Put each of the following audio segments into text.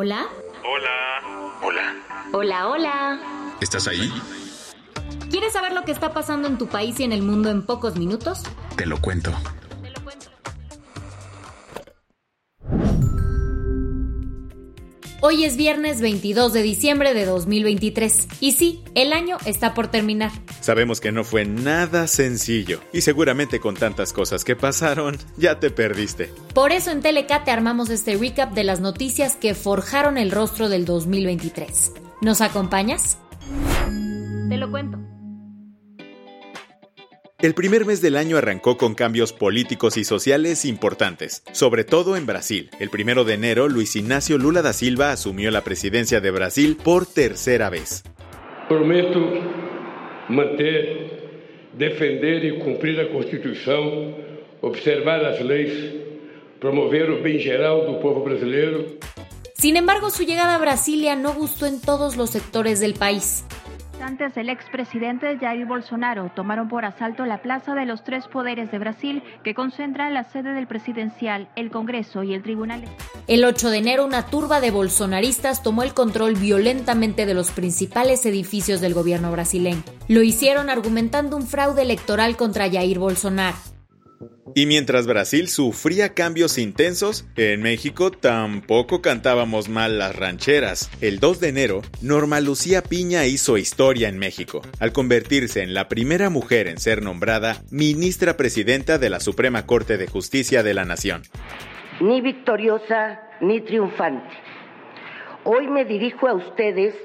Hola. Hola. Hola. Hola, hola. ¿Estás ahí? ¿Quieres saber lo que está pasando en tu país y en el mundo en pocos minutos? Te lo cuento. Hoy es viernes 22 de diciembre de 2023 y sí, el año está por terminar. Sabemos que no fue nada sencillo y seguramente con tantas cosas que pasaron, ya te perdiste. Por eso en Telecat te armamos este recap de las noticias que forjaron el rostro del 2023. ¿Nos acompañas? Te lo cuento. El primer mes del año arrancó con cambios políticos y sociales importantes, sobre todo en Brasil. El primero de enero, Luis Ignacio Lula da Silva asumió la presidencia de Brasil por tercera vez. Prometo manter, defender e cumprir a Constituição, observar as leis, promover o bem geral do povo brasileiro. Sin embargo, su llegada a Brasilia no gustó en todos los sectores del país. Antes el expresidente Jair Bolsonaro tomaron por asalto la Plaza de los Tres Poderes de Brasil, que concentra la sede del presidencial, el Congreso y el Tribunal. El 8 de enero, una turba de bolsonaristas tomó el control violentamente de los principales edificios del gobierno brasileño. Lo hicieron argumentando un fraude electoral contra Jair Bolsonaro. Y mientras Brasil sufría cambios intensos, en México tampoco cantábamos mal las rancheras. El 2 de enero, Norma Lucía Piña hizo historia en México, al convertirse en la primera mujer en ser nombrada ministra presidenta de la Suprema Corte de Justicia de la Nación. Ni victoriosa ni triunfante. Hoy me dirijo a ustedes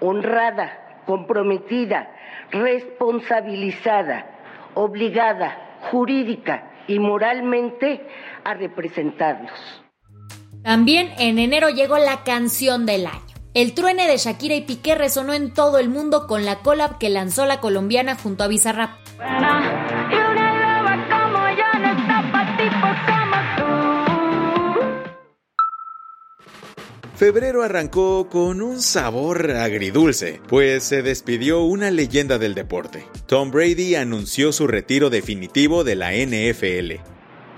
honrada, comprometida, responsabilizada, obligada, jurídica y moralmente a representarlos. También en enero llegó la canción del año. El truene de Shakira y Piqué resonó en todo el mundo con la collab que lanzó la colombiana junto a Bizarrap. Febrero arrancó con un sabor agridulce, pues se despidió una leyenda del deporte. Tom Brady anunció su retiro definitivo de la NFL.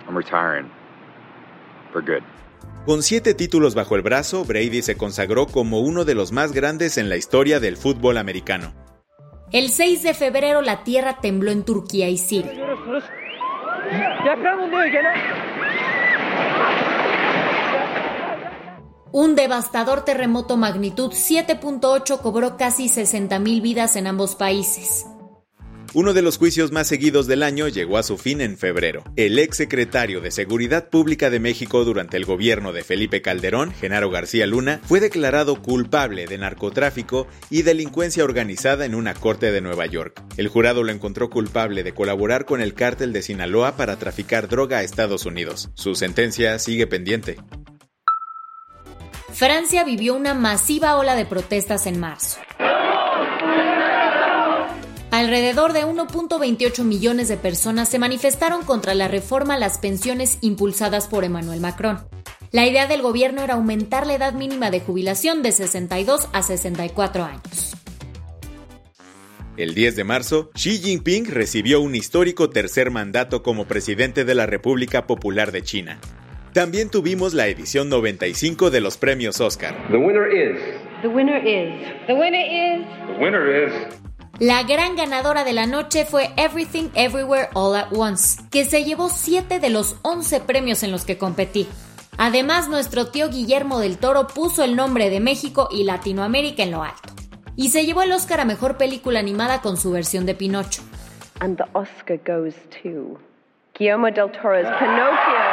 I'm retiring. For good. Con siete títulos bajo el brazo, Brady se consagró como uno de los más grandes en la historia del fútbol americano. El 6 de febrero la tierra tembló en Turquía y Siria. Un devastador terremoto magnitud 7.8 cobró casi 60.000 vidas en ambos países. Uno de los juicios más seguidos del año llegó a su fin en febrero. El ex secretario de Seguridad Pública de México durante el gobierno de Felipe Calderón, Genaro García Luna, fue declarado culpable de narcotráfico y delincuencia organizada en una corte de Nueva York. El jurado lo encontró culpable de colaborar con el cártel de Sinaloa para traficar droga a Estados Unidos. Su sentencia sigue pendiente. Francia vivió una masiva ola de protestas en marzo. Alrededor de 1.28 millones de personas se manifestaron contra la reforma a las pensiones impulsadas por Emmanuel Macron. La idea del gobierno era aumentar la edad mínima de jubilación de 62 a 64 años. El 10 de marzo, Xi Jinping recibió un histórico tercer mandato como presidente de la República Popular de China. También tuvimos la edición 95 de los premios Oscar. The winner is. The winner is. The winner is. The winner is. La gran ganadora de la noche fue Everything Everywhere All at Once, que se llevó 7 de los 11 premios en los que competí. Además, nuestro tío Guillermo del Toro puso el nombre de México y Latinoamérica en lo alto. Y se llevó el Oscar a Mejor Película Animada con su versión de Pinocho. And the Oscar goes to Guillermo del Toro's Pinocchio.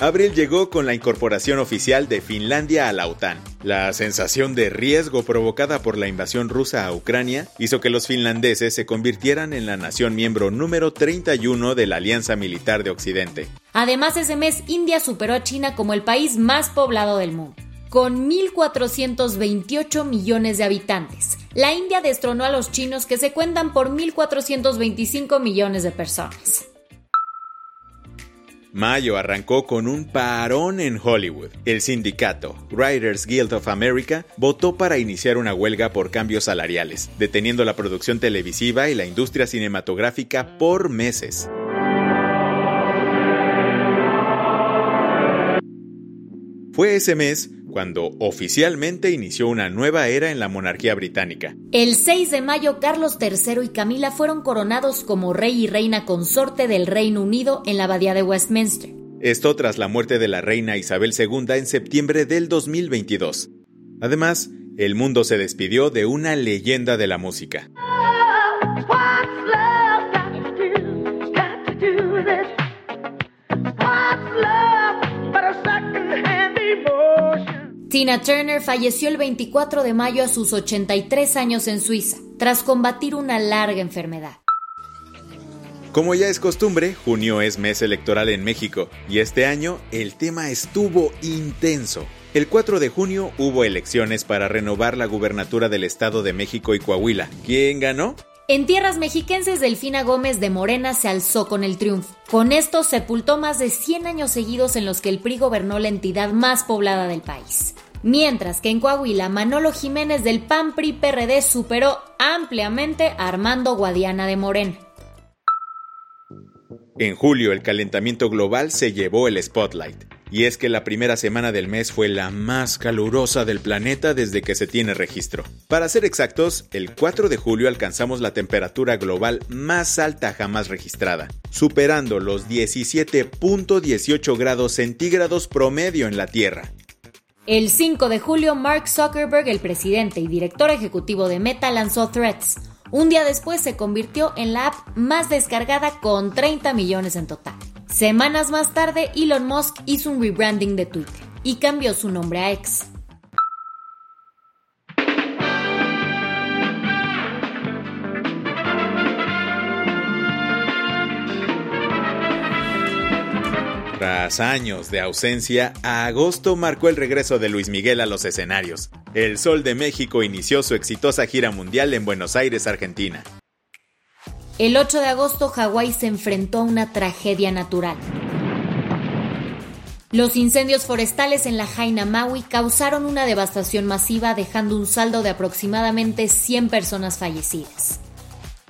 Abril llegó con la incorporación oficial de Finlandia a la OTAN. La sensación de riesgo provocada por la invasión rusa a Ucrania hizo que los finlandeses se convirtieran en la nación miembro número 31 de la Alianza Militar de Occidente. Además, ese mes India superó a China como el país más poblado del mundo, con 1.428 millones de habitantes. La India destronó a los chinos que se cuentan por 1.425 millones de personas. Mayo arrancó con un parón en Hollywood. El sindicato Writers Guild of America votó para iniciar una huelga por cambios salariales, deteniendo la producción televisiva y la industria cinematográfica por meses. Fue ese mes cuando oficialmente inició una nueva era en la monarquía británica. El 6 de mayo, Carlos III y Camila fueron coronados como rey y reina consorte del Reino Unido en la abadía de Westminster. Esto tras la muerte de la reina Isabel II en septiembre del 2022. Además, el mundo se despidió de una leyenda de la música. Tina Turner falleció el 24 de mayo a sus 83 años en Suiza, tras combatir una larga enfermedad. Como ya es costumbre, junio es mes electoral en México y este año el tema estuvo intenso. El 4 de junio hubo elecciones para renovar la gubernatura del Estado de México y Coahuila. ¿Quién ganó? En tierras mexiquenses, Delfina Gómez de Morena se alzó con el triunfo. Con esto sepultó más de 100 años seguidos en los que el PRI gobernó la entidad más poblada del país. Mientras que en Coahuila, Manolo Jiménez del PAN PRI PRD superó ampliamente a Armando Guadiana de Morena. En julio, el calentamiento global se llevó el spotlight. Y es que la primera semana del mes fue la más calurosa del planeta desde que se tiene registro. Para ser exactos, el 4 de julio alcanzamos la temperatura global más alta jamás registrada, superando los 17.18 grados centígrados promedio en la Tierra. El 5 de julio, Mark Zuckerberg, el presidente y director ejecutivo de Meta, lanzó Threads. Un día después se convirtió en la app más descargada con 30 millones en total. Semanas más tarde, Elon Musk hizo un rebranding de Twitter y cambió su nombre a X. Tras años de ausencia, agosto marcó el regreso de Luis Miguel a los escenarios. El Sol de México inició su exitosa gira mundial en Buenos Aires, Argentina. El 8 de agosto, Hawái se enfrentó a una tragedia natural. Los incendios forestales en la Jaina Maui causaron una devastación masiva, dejando un saldo de aproximadamente 100 personas fallecidas.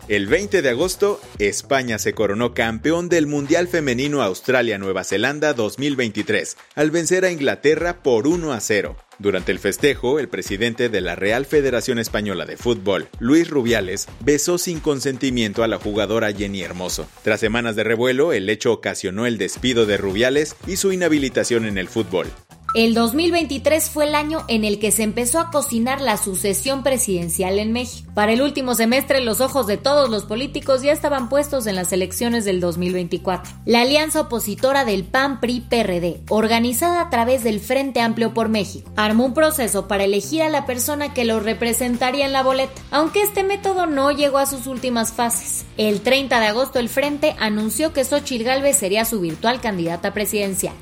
El 20 de agosto, España se coronó campeón del Mundial Femenino Australia-Nueva Zelanda 2023, al vencer a Inglaterra por 1 a 0. Durante el festejo, el presidente de la Real Federación Española de Fútbol, Luis Rubiales, besó sin consentimiento a la jugadora Jenny Hermoso. Tras semanas de revuelo, el hecho ocasionó el despido de Rubiales y su inhabilitación en el fútbol. El 2023 fue el año en el que se empezó a cocinar la sucesión presidencial en México. Para el último semestre los ojos de todos los políticos ya estaban puestos en las elecciones del 2024. La alianza opositora del PAN-PRI-PRD, organizada a través del Frente Amplio por México, armó un proceso para elegir a la persona que lo representaría en la boleta, aunque este método no llegó a sus últimas fases. El 30 de agosto el Frente anunció que Xochitl Gálvez sería su virtual candidata presidencial.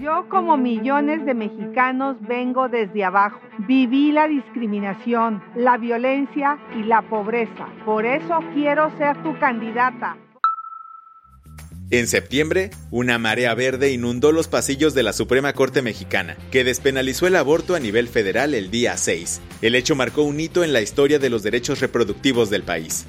Yo como millones de mexicanos vengo desde abajo. Viví la discriminación, la violencia y la pobreza. Por eso quiero ser tu candidata. En septiembre, una marea verde inundó los pasillos de la Suprema Corte Mexicana, que despenalizó el aborto a nivel federal el día 6. El hecho marcó un hito en la historia de los derechos reproductivos del país.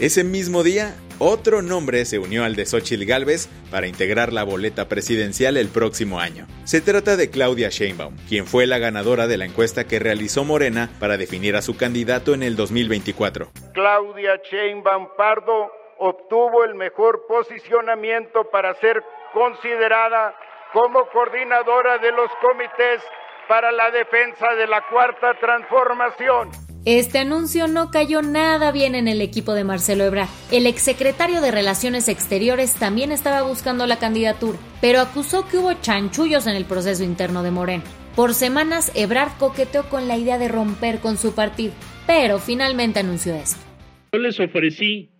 Ese mismo día, otro nombre se unió al de Xochitl Gálvez para integrar la boleta presidencial el próximo año. Se trata de Claudia Sheinbaum, quien fue la ganadora de la encuesta que realizó Morena para definir a su candidato en el 2024. Claudia Sheinbaum Pardo obtuvo el mejor posicionamiento para ser considerada como coordinadora de los comités para la defensa de la cuarta transformación. Este anuncio no cayó nada bien en el equipo de Marcelo Ebrard. El exsecretario de Relaciones Exteriores también estaba buscando la candidatura, pero acusó que hubo chanchullos en el proceso interno de Moreno. Por semanas, Ebrard coqueteó con la idea de romper con su partido, pero finalmente anunció esto. Yo les ofrecí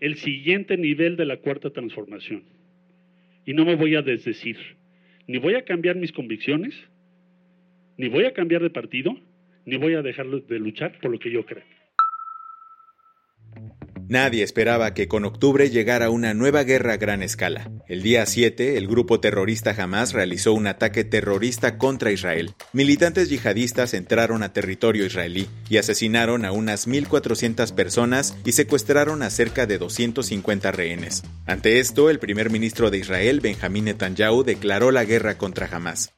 el siguiente nivel de la cuarta transformación y no me voy a desdecir. Ni voy a cambiar mis convicciones, ni voy a cambiar de partido, ni voy a dejar de luchar por lo que yo creo. Nadie esperaba que con octubre llegara una nueva guerra a gran escala. El día 7, el grupo terrorista Hamas realizó un ataque terrorista contra Israel. Militantes yihadistas entraron a territorio israelí y asesinaron a unas 1.400 personas y secuestraron a cerca de 250 rehenes. Ante esto, el primer ministro de Israel, Benjamín Netanyahu, declaró la guerra contra Hamas.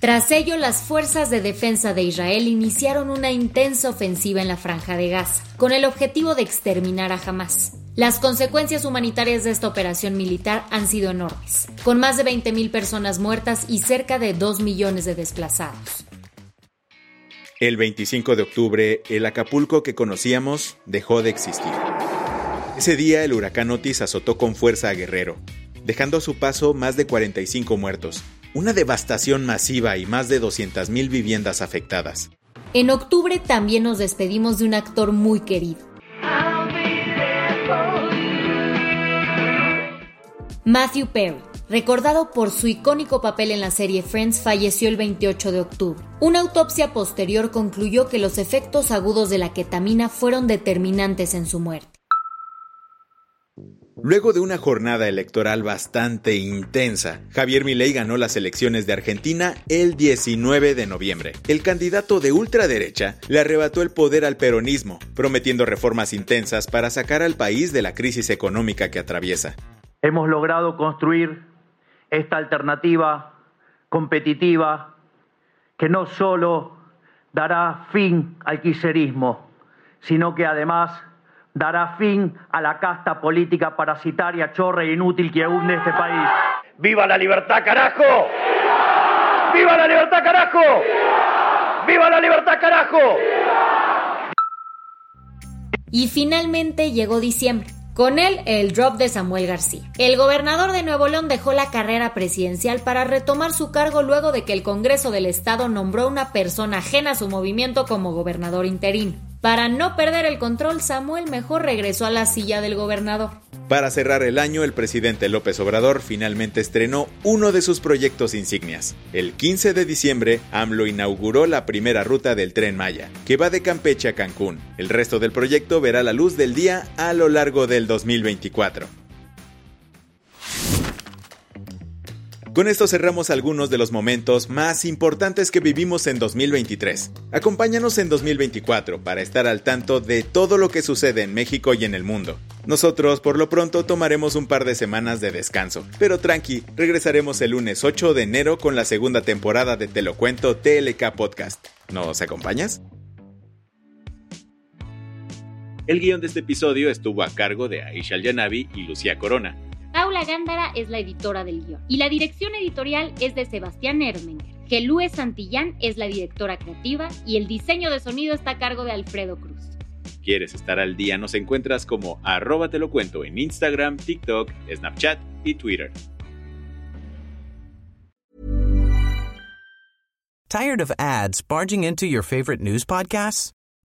Tras ello, las fuerzas de defensa de Israel iniciaron una intensa ofensiva en la franja de Gaza, con el objetivo de exterminar a Hamas. Las consecuencias humanitarias de esta operación militar han sido enormes, con más de 20.000 personas muertas y cerca de 2 millones de desplazados. El 25 de octubre, el Acapulco que conocíamos dejó de existir. Ese día, el huracán Otis azotó con fuerza a Guerrero, dejando a su paso más de 45 muertos, una devastación masiva y más de 200.000 viviendas afectadas. En octubre también nos despedimos de un actor muy querido. Matthew Perry, recordado por su icónico papel en la serie Friends, falleció el 28 de octubre. Una autopsia posterior concluyó que los efectos agudos de la ketamina fueron determinantes en su muerte. Luego de una jornada electoral bastante intensa, Javier Milei ganó las elecciones de Argentina el 19 de noviembre. El candidato de ultraderecha le arrebató el poder al peronismo, prometiendo reformas intensas para sacar al país de la crisis económica que atraviesa. Hemos logrado construir esta alternativa competitiva que no solo dará fin al quiserismo, sino que además dará fin a la casta política parasitaria, chorra e inútil que hunde este país. ¡Viva la libertad, carajo! ¡Viva la libertad, carajo! ¡Viva la libertad, carajo! Y finalmente llegó diciembre. Con él, el drop de Samuel García. El gobernador de Nuevo León dejó la carrera presidencial para retomar su cargo luego de que el Congreso del Estado nombró una persona ajena a su movimiento como gobernador interino. Para no perder el control, Samuel mejor regresó a la silla del gobernador. Para cerrar el año, el presidente López Obrador finalmente estrenó uno de sus proyectos insignias. El 15 de diciembre, AMLO inauguró la primera ruta del tren Maya, que va de Campeche a Cancún. El resto del proyecto verá la luz del día a lo largo del 2024. Con esto cerramos algunos de los momentos más importantes que vivimos en 2023. Acompáñanos en 2024 para estar al tanto de todo lo que sucede en México y en el mundo. Nosotros por lo pronto tomaremos un par de semanas de descanso, pero tranqui, regresaremos el lunes 8 de enero con la segunda temporada de Te lo cuento TLK Podcast. ¿Nos acompañas? El guion de este episodio estuvo a cargo de Aisha Yanavi y Lucía Corona. Paula Gándara es la editora del guion y la dirección editorial es de Sebastián Ermenger. Gelúe Santillán es la directora creativa y el diseño de sonido está a cargo de Alfredo Cruz. ¿Quieres estar al día? Nos encuentras como arroba te lo cuento en Instagram, TikTok, Snapchat y Twitter. ¿Tired of ads barging into your favorite news podcasts?